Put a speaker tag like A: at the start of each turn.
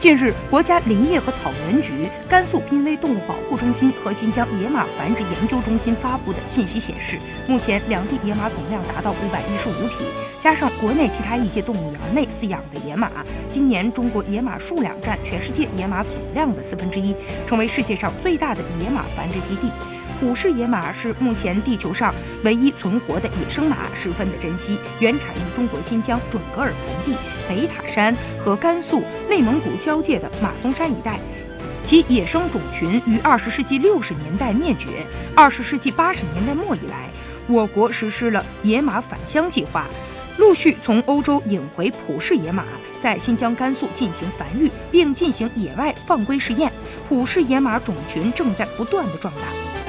A: 近日，国家林业和草原局、甘肃濒危动物保护中心和新疆野马繁殖研究中心发布的信息显示，目前两地野马总量达到五百一十五匹，加上国内其他一些动物园内饲养的野马，今年中国野马数量占全世界野马总量的四分之一，成为世界上最大的野马繁殖基地。普氏野马是目前地球上唯一存活的野生马，十分的珍惜，原产于中国新疆准噶尔盆地、北塔山和甘肃、内蒙古交界的马鬃山一带。其野生种群于二十世纪六十年代灭绝。二十世纪八十年代末以来，我国实施了野马返乡计划，陆续从欧洲引回普氏野马，在新疆、甘肃进行繁育，并进行野外放归试验。普氏野马种群正在不断的壮大。